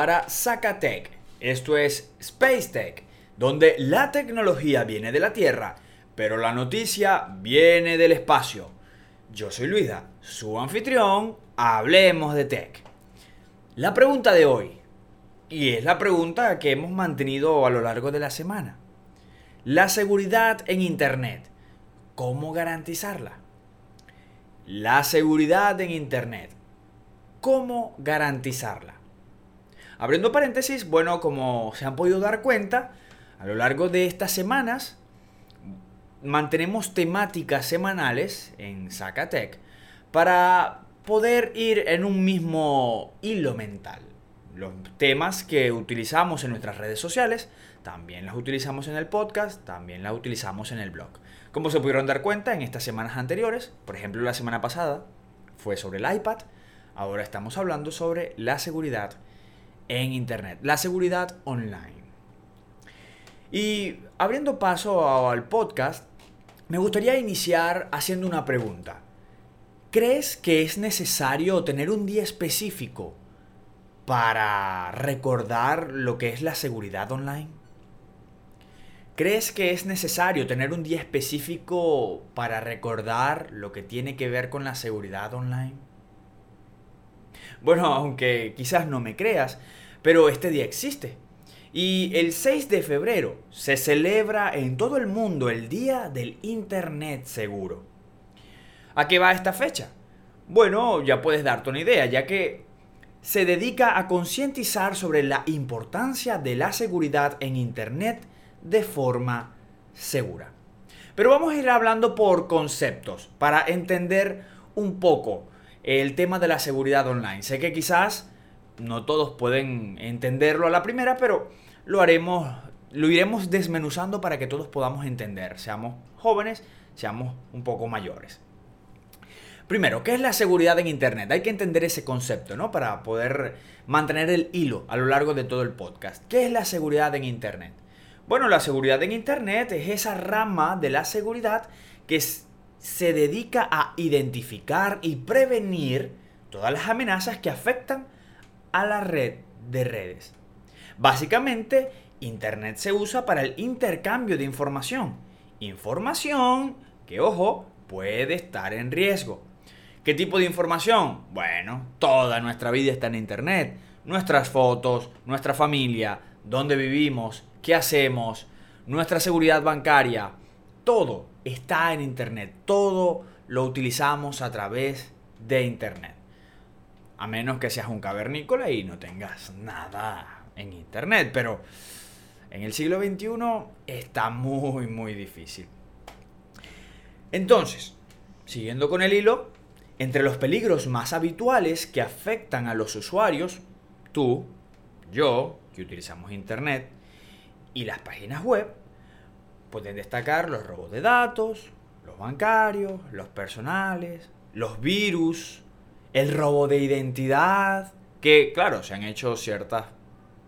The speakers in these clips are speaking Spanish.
para Zacatec. Esto es Space Tech, donde la tecnología viene de la Tierra, pero la noticia viene del espacio. Yo soy Luisa, su anfitrión, hablemos de tech. La pregunta de hoy, y es la pregunta que hemos mantenido a lo largo de la semana. La seguridad en Internet, ¿cómo garantizarla? La seguridad en Internet, ¿cómo garantizarla? Abriendo paréntesis, bueno, como se han podido dar cuenta, a lo largo de estas semanas mantenemos temáticas semanales en Zacatec para poder ir en un mismo hilo mental. Los temas que utilizamos en nuestras redes sociales, también las utilizamos en el podcast, también las utilizamos en el blog. Como se pudieron dar cuenta en estas semanas anteriores, por ejemplo la semana pasada fue sobre el iPad, ahora estamos hablando sobre la seguridad en Internet, la seguridad online. Y abriendo paso al podcast, me gustaría iniciar haciendo una pregunta. ¿Crees que es necesario tener un día específico para recordar lo que es la seguridad online? ¿Crees que es necesario tener un día específico para recordar lo que tiene que ver con la seguridad online? Bueno, aunque quizás no me creas, pero este día existe. Y el 6 de febrero se celebra en todo el mundo el Día del Internet Seguro. ¿A qué va esta fecha? Bueno, ya puedes darte una idea, ya que se dedica a concientizar sobre la importancia de la seguridad en Internet de forma segura. Pero vamos a ir hablando por conceptos para entender un poco el tema de la seguridad online. Sé que quizás no todos pueden entenderlo a la primera, pero lo haremos, lo iremos desmenuzando para que todos podamos entender, seamos jóvenes, seamos un poco mayores. Primero, ¿qué es la seguridad en Internet? Hay que entender ese concepto, ¿no? Para poder mantener el hilo a lo largo de todo el podcast. ¿Qué es la seguridad en Internet? Bueno, la seguridad en Internet es esa rama de la seguridad que se dedica a identificar y prevenir todas las amenazas que afectan a la red de redes. Básicamente, Internet se usa para el intercambio de información. Información que, ojo, puede estar en riesgo. ¿Qué tipo de información? Bueno, toda nuestra vida está en Internet. Nuestras fotos, nuestra familia, dónde vivimos, qué hacemos, nuestra seguridad bancaria, todo está en Internet. Todo lo utilizamos a través de Internet. A menos que seas un cavernícola y no tengas nada en Internet. Pero en el siglo XXI está muy, muy difícil. Entonces, siguiendo con el hilo, entre los peligros más habituales que afectan a los usuarios, tú, yo, que utilizamos Internet, y las páginas web, pueden destacar los robos de datos, los bancarios, los personales, los virus, el robo de identidad, que claro, se han hecho ciertas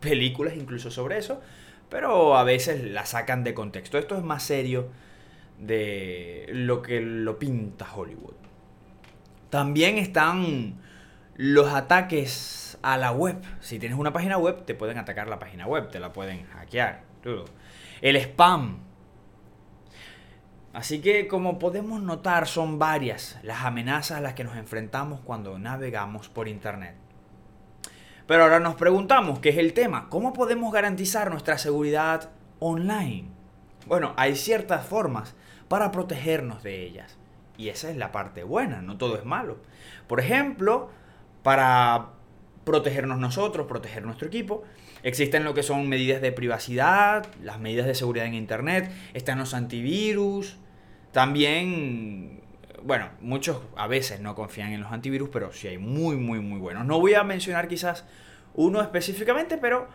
películas incluso sobre eso, pero a veces la sacan de contexto. Esto es más serio de lo que lo pinta Hollywood. También están los ataques a la web. Si tienes una página web, te pueden atacar la página web, te la pueden hackear. El spam, Así que como podemos notar son varias las amenazas a las que nos enfrentamos cuando navegamos por Internet. Pero ahora nos preguntamos, ¿qué es el tema? ¿Cómo podemos garantizar nuestra seguridad online? Bueno, hay ciertas formas para protegernos de ellas. Y esa es la parte buena, no todo es malo. Por ejemplo, para protegernos nosotros, proteger nuestro equipo, existen lo que son medidas de privacidad, las medidas de seguridad en Internet, están los antivirus, también, bueno, muchos a veces no confían en los antivirus, pero sí hay muy, muy, muy buenos. No voy a mencionar quizás uno específicamente, pero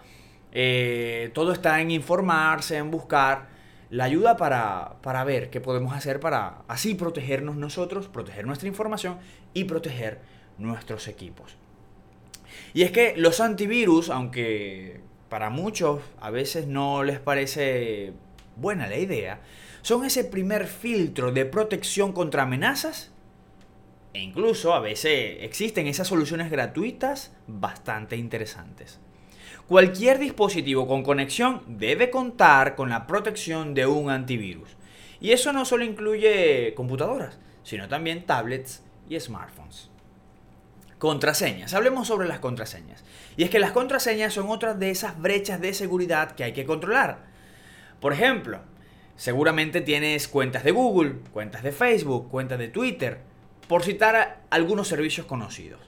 eh, todo está en informarse, en buscar la ayuda para, para ver qué podemos hacer para así protegernos nosotros, proteger nuestra información y proteger nuestros equipos. Y es que los antivirus, aunque para muchos a veces no les parece buena la idea, son ese primer filtro de protección contra amenazas e incluso a veces existen esas soluciones gratuitas bastante interesantes. Cualquier dispositivo con conexión debe contar con la protección de un antivirus. Y eso no solo incluye computadoras, sino también tablets y smartphones. Contraseñas. Hablemos sobre las contraseñas. Y es que las contraseñas son otras de esas brechas de seguridad que hay que controlar. Por ejemplo, seguramente tienes cuentas de Google, cuentas de Facebook, cuentas de Twitter, por citar algunos servicios conocidos.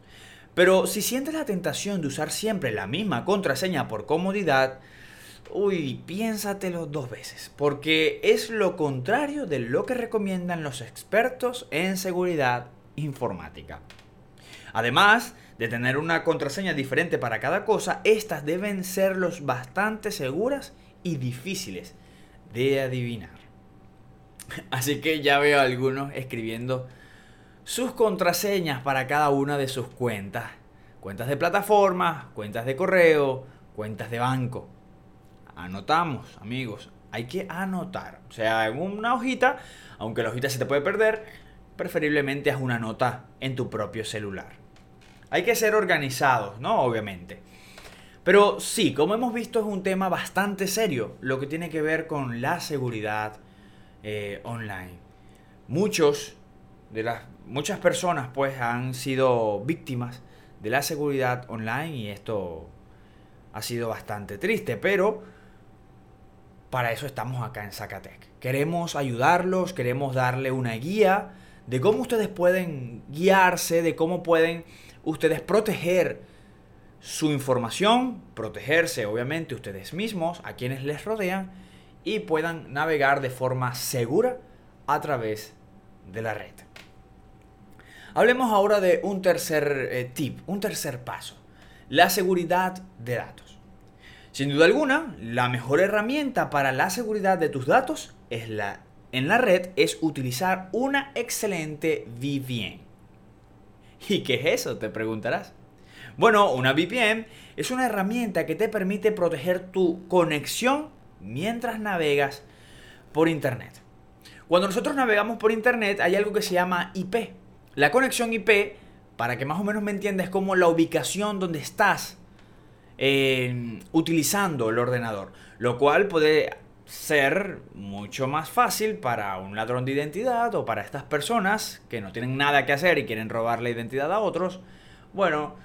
Pero si sientes la tentación de usar siempre la misma contraseña por comodidad, uy, piénsatelo dos veces, porque es lo contrario de lo que recomiendan los expertos en seguridad informática. Además de tener una contraseña diferente para cada cosa, estas deben ser los bastante seguras y difíciles de adivinar. Así que ya veo a algunos escribiendo sus contraseñas para cada una de sus cuentas. Cuentas de plataforma, cuentas de correo, cuentas de banco. Anotamos, amigos. Hay que anotar. O sea, en una hojita, aunque la hojita se te puede perder, preferiblemente haz una nota en tu propio celular. Hay que ser organizados, ¿no? Obviamente. Pero sí, como hemos visto, es un tema bastante serio lo que tiene que ver con la seguridad eh, online. Muchos de las muchas personas pues han sido víctimas de la seguridad online y esto ha sido bastante triste, pero para eso estamos acá en Zacatec. Queremos ayudarlos, queremos darle una guía de cómo ustedes pueden guiarse, de cómo pueden ustedes proteger su información, protegerse obviamente ustedes mismos, a quienes les rodean y puedan navegar de forma segura a través de la red. Hablemos ahora de un tercer eh, tip, un tercer paso, la seguridad de datos. Sin duda alguna, la mejor herramienta para la seguridad de tus datos es la, en la red es utilizar una excelente VPN. ¿Y qué es eso? Te preguntarás. Bueno, una VPN es una herramienta que te permite proteger tu conexión mientras navegas por Internet. Cuando nosotros navegamos por Internet hay algo que se llama IP. La conexión IP, para que más o menos me entiendas, es como la ubicación donde estás eh, utilizando el ordenador. Lo cual puede ser mucho más fácil para un ladrón de identidad o para estas personas que no tienen nada que hacer y quieren robar la identidad a otros. Bueno,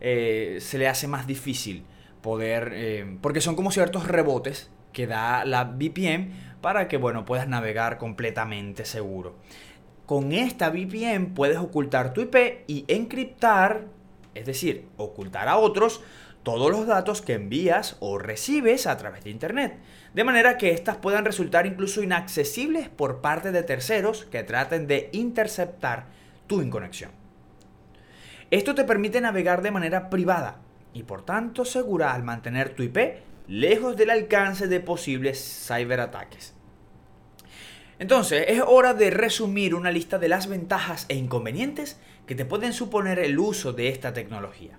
eh, se le hace más difícil poder, eh, porque son como ciertos rebotes que da la VPN para que, bueno, puedas navegar completamente seguro. Con esta VPN puedes ocultar tu IP y encriptar, es decir, ocultar a otros todos los datos que envías o recibes a través de Internet, de manera que éstas puedan resultar incluso inaccesibles por parte de terceros que traten de interceptar tu inconexión. Esto te permite navegar de manera privada y por tanto segura al mantener tu IP lejos del alcance de posibles ciberataques. Entonces, es hora de resumir una lista de las ventajas e inconvenientes que te pueden suponer el uso de esta tecnología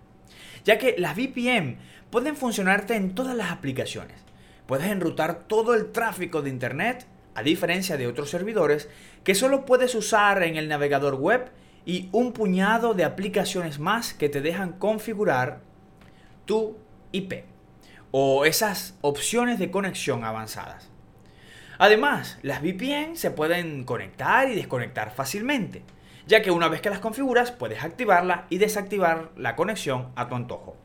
ya que las VPN pueden funcionarte en todas las aplicaciones. Puedes enrutar todo el tráfico de Internet, a diferencia de otros servidores, que solo puedes usar en el navegador web y un puñado de aplicaciones más que te dejan configurar tu IP o esas opciones de conexión avanzadas. Además, las VPN se pueden conectar y desconectar fácilmente ya que una vez que las configuras puedes activarla y desactivar la conexión a tu antojo.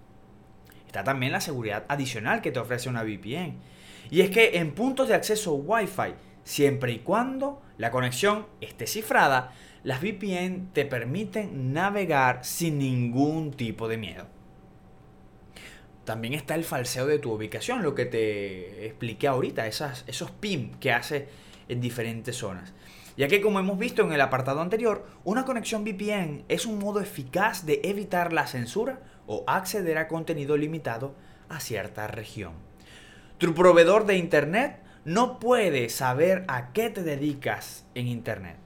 Está también la seguridad adicional que te ofrece una VPN. Y es que en puntos de acceso Wi-Fi, siempre y cuando la conexión esté cifrada, las VPN te permiten navegar sin ningún tipo de miedo. También está el falseo de tu ubicación, lo que te expliqué ahorita, esas, esos PIM que hace en diferentes zonas ya que como hemos visto en el apartado anterior, una conexión VPN es un modo eficaz de evitar la censura o acceder a contenido limitado a cierta región. Tu proveedor de Internet no puede saber a qué te dedicas en Internet.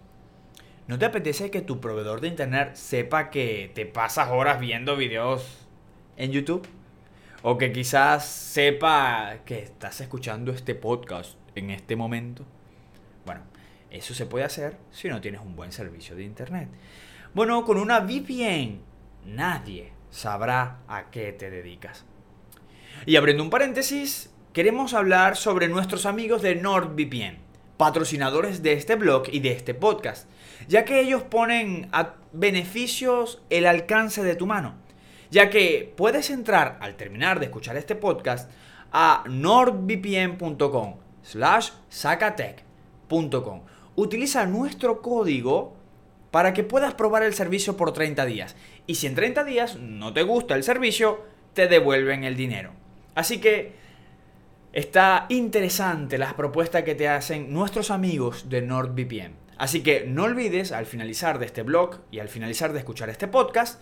¿No te apetece que tu proveedor de Internet sepa que te pasas horas viendo videos en YouTube? O que quizás sepa que estás escuchando este podcast en este momento. Eso se puede hacer si no tienes un buen servicio de Internet. Bueno, con una VPN nadie sabrá a qué te dedicas. Y abriendo un paréntesis, queremos hablar sobre nuestros amigos de NordVPN, patrocinadores de este blog y de este podcast, ya que ellos ponen a beneficios el alcance de tu mano, ya que puedes entrar al terminar de escuchar este podcast a nordvpn.com slash sacatech.com. Utiliza nuestro código para que puedas probar el servicio por 30 días. Y si en 30 días no te gusta el servicio, te devuelven el dinero. Así que está interesante las propuestas que te hacen nuestros amigos de NordVPN. Así que no olvides al finalizar de este blog y al finalizar de escuchar este podcast,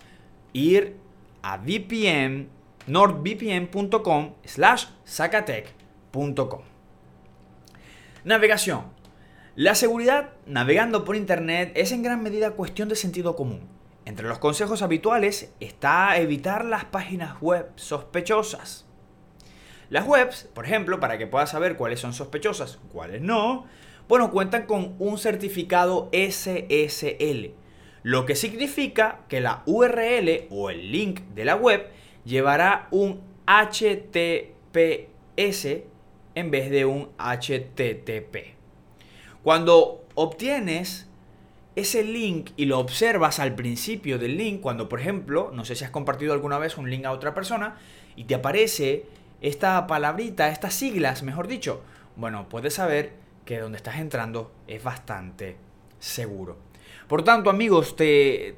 ir a VPN, nordvpn.com slash sacatech.com. Navegación. La seguridad navegando por Internet es en gran medida cuestión de sentido común. Entre los consejos habituales está evitar las páginas web sospechosas. Las webs, por ejemplo, para que puedas saber cuáles son sospechosas, cuáles no, bueno, cuentan con un certificado SSL, lo que significa que la URL o el link de la web llevará un HTTPS en vez de un HTTP. Cuando obtienes ese link y lo observas al principio del link, cuando por ejemplo, no sé si has compartido alguna vez un link a otra persona y te aparece esta palabrita, estas siglas, mejor dicho, bueno, puedes saber que donde estás entrando es bastante seguro. Por tanto, amigos, te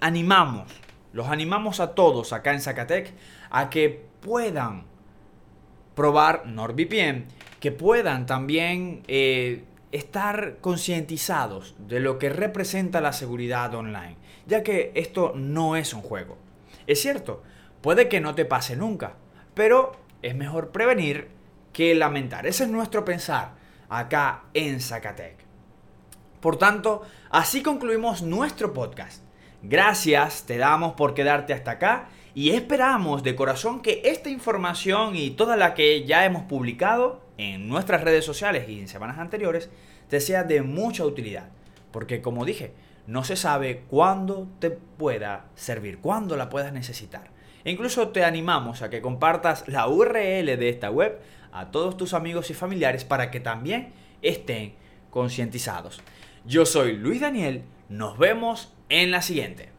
animamos, los animamos a todos acá en Zacatec a que puedan probar NordVPN, que puedan también eh, estar concientizados de lo que representa la seguridad online, ya que esto no es un juego. Es cierto, puede que no te pase nunca, pero es mejor prevenir que lamentar. Ese es nuestro pensar acá en Zacatec. Por tanto, así concluimos nuestro podcast. Gracias te damos por quedarte hasta acá y esperamos de corazón que esta información y toda la que ya hemos publicado en nuestras redes sociales y en semanas anteriores te sea de mucha utilidad. Porque como dije, no se sabe cuándo te pueda servir, cuándo la puedas necesitar. E incluso te animamos a que compartas la URL de esta web a todos tus amigos y familiares para que también estén concientizados. Yo soy Luis Daniel, nos vemos en la siguiente.